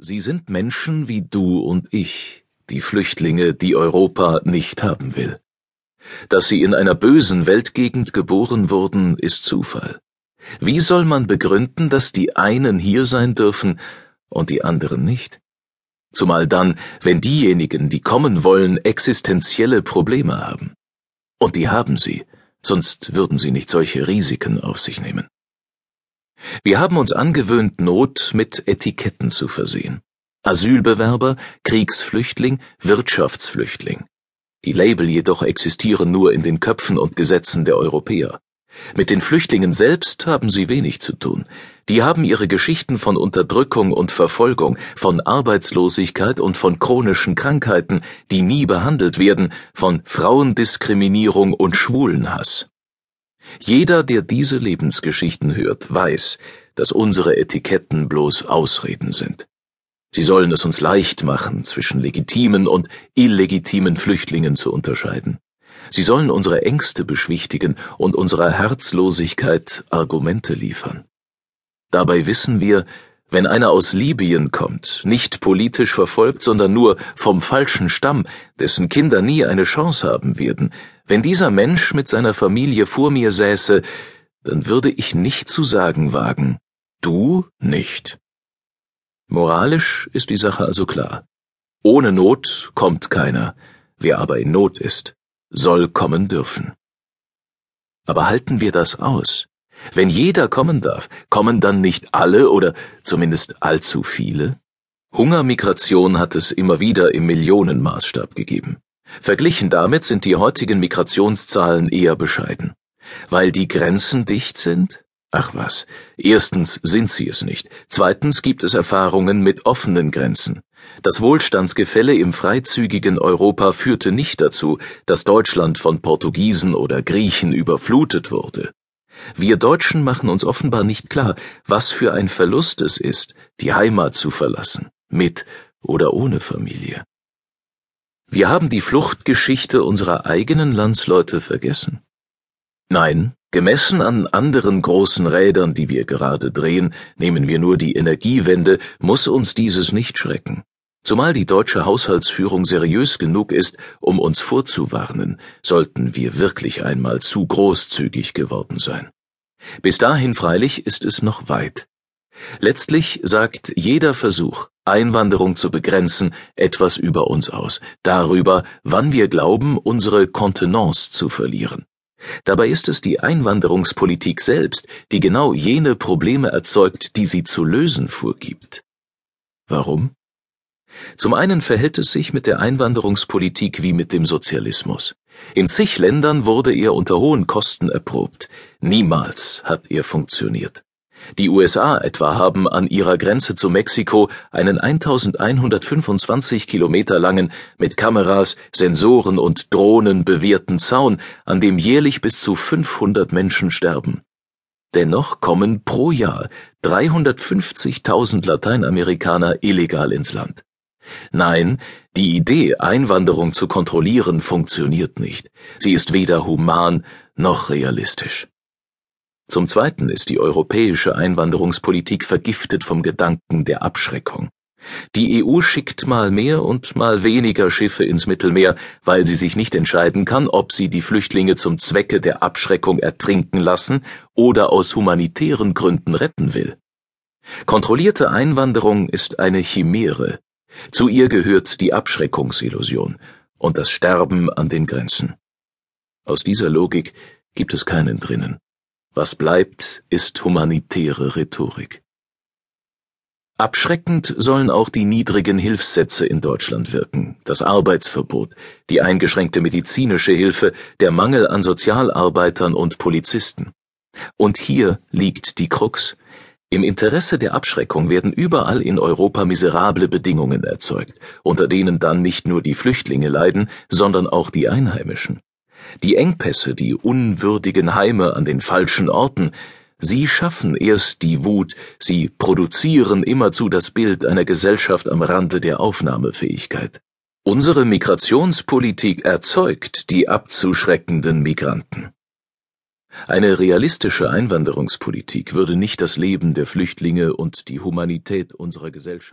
Sie sind Menschen wie du und ich, die Flüchtlinge, die Europa nicht haben will. Dass sie in einer bösen Weltgegend geboren wurden, ist Zufall. Wie soll man begründen, dass die einen hier sein dürfen und die anderen nicht? Zumal dann, wenn diejenigen, die kommen wollen, existenzielle Probleme haben. Und die haben sie, sonst würden sie nicht solche Risiken auf sich nehmen. Wir haben uns angewöhnt, Not mit Etiketten zu versehen. Asylbewerber, Kriegsflüchtling, Wirtschaftsflüchtling. Die Label jedoch existieren nur in den Köpfen und Gesetzen der Europäer. Mit den Flüchtlingen selbst haben sie wenig zu tun. Die haben ihre Geschichten von Unterdrückung und Verfolgung, von Arbeitslosigkeit und von chronischen Krankheiten, die nie behandelt werden, von Frauendiskriminierung und Schwulenhass. Jeder, der diese Lebensgeschichten hört, weiß, dass unsere Etiketten bloß Ausreden sind. Sie sollen es uns leicht machen, zwischen legitimen und illegitimen Flüchtlingen zu unterscheiden. Sie sollen unsere Ängste beschwichtigen und unserer Herzlosigkeit Argumente liefern. Dabei wissen wir, wenn einer aus Libyen kommt, nicht politisch verfolgt, sondern nur vom falschen Stamm, dessen Kinder nie eine Chance haben werden, wenn dieser Mensch mit seiner Familie vor mir säße, dann würde ich nicht zu sagen wagen, du nicht. Moralisch ist die Sache also klar. Ohne Not kommt keiner, wer aber in Not ist, soll kommen dürfen. Aber halten wir das aus? Wenn jeder kommen darf, kommen dann nicht alle oder zumindest allzu viele? Hungermigration hat es immer wieder im Millionenmaßstab gegeben. Verglichen damit sind die heutigen Migrationszahlen eher bescheiden. Weil die Grenzen dicht sind? Ach was. Erstens sind sie es nicht. Zweitens gibt es Erfahrungen mit offenen Grenzen. Das Wohlstandsgefälle im freizügigen Europa führte nicht dazu, dass Deutschland von Portugiesen oder Griechen überflutet wurde. Wir Deutschen machen uns offenbar nicht klar, was für ein Verlust es ist, die Heimat zu verlassen, mit oder ohne Familie. Wir haben die Fluchtgeschichte unserer eigenen Landsleute vergessen. Nein, gemessen an anderen großen Rädern, die wir gerade drehen, nehmen wir nur die Energiewende, muss uns dieses nicht schrecken. Zumal die deutsche Haushaltsführung seriös genug ist, um uns vorzuwarnen, sollten wir wirklich einmal zu großzügig geworden sein. Bis dahin freilich ist es noch weit. Letztlich sagt jeder Versuch, Einwanderung zu begrenzen, etwas über uns aus, darüber, wann wir glauben, unsere Kontenance zu verlieren. Dabei ist es die Einwanderungspolitik selbst, die genau jene Probleme erzeugt, die sie zu lösen vorgibt. Warum? Zum einen verhält es sich mit der Einwanderungspolitik wie mit dem Sozialismus. In zig Ländern wurde er unter hohen Kosten erprobt. Niemals hat er funktioniert. Die USA etwa haben an ihrer Grenze zu Mexiko einen 1125 Kilometer langen, mit Kameras, Sensoren und Drohnen bewehrten Zaun, an dem jährlich bis zu 500 Menschen sterben. Dennoch kommen pro Jahr 350.000 Lateinamerikaner illegal ins Land. Nein, die Idee, Einwanderung zu kontrollieren, funktioniert nicht. Sie ist weder human noch realistisch. Zum Zweiten ist die europäische Einwanderungspolitik vergiftet vom Gedanken der Abschreckung. Die EU schickt mal mehr und mal weniger Schiffe ins Mittelmeer, weil sie sich nicht entscheiden kann, ob sie die Flüchtlinge zum Zwecke der Abschreckung ertrinken lassen oder aus humanitären Gründen retten will. Kontrollierte Einwanderung ist eine Chimäre, zu ihr gehört die Abschreckungsillusion und das Sterben an den Grenzen. Aus dieser Logik gibt es keinen drinnen. Was bleibt, ist humanitäre Rhetorik. Abschreckend sollen auch die niedrigen Hilfssätze in Deutschland wirken, das Arbeitsverbot, die eingeschränkte medizinische Hilfe, der Mangel an Sozialarbeitern und Polizisten. Und hier liegt die Krux. Im Interesse der Abschreckung werden überall in Europa miserable Bedingungen erzeugt, unter denen dann nicht nur die Flüchtlinge leiden, sondern auch die Einheimischen. Die Engpässe, die unwürdigen Heime an den falschen Orten, sie schaffen erst die Wut, sie produzieren immerzu das Bild einer Gesellschaft am Rande der Aufnahmefähigkeit. Unsere Migrationspolitik erzeugt die abzuschreckenden Migranten. Eine realistische Einwanderungspolitik würde nicht das Leben der Flüchtlinge und die Humanität unserer Gesellschaft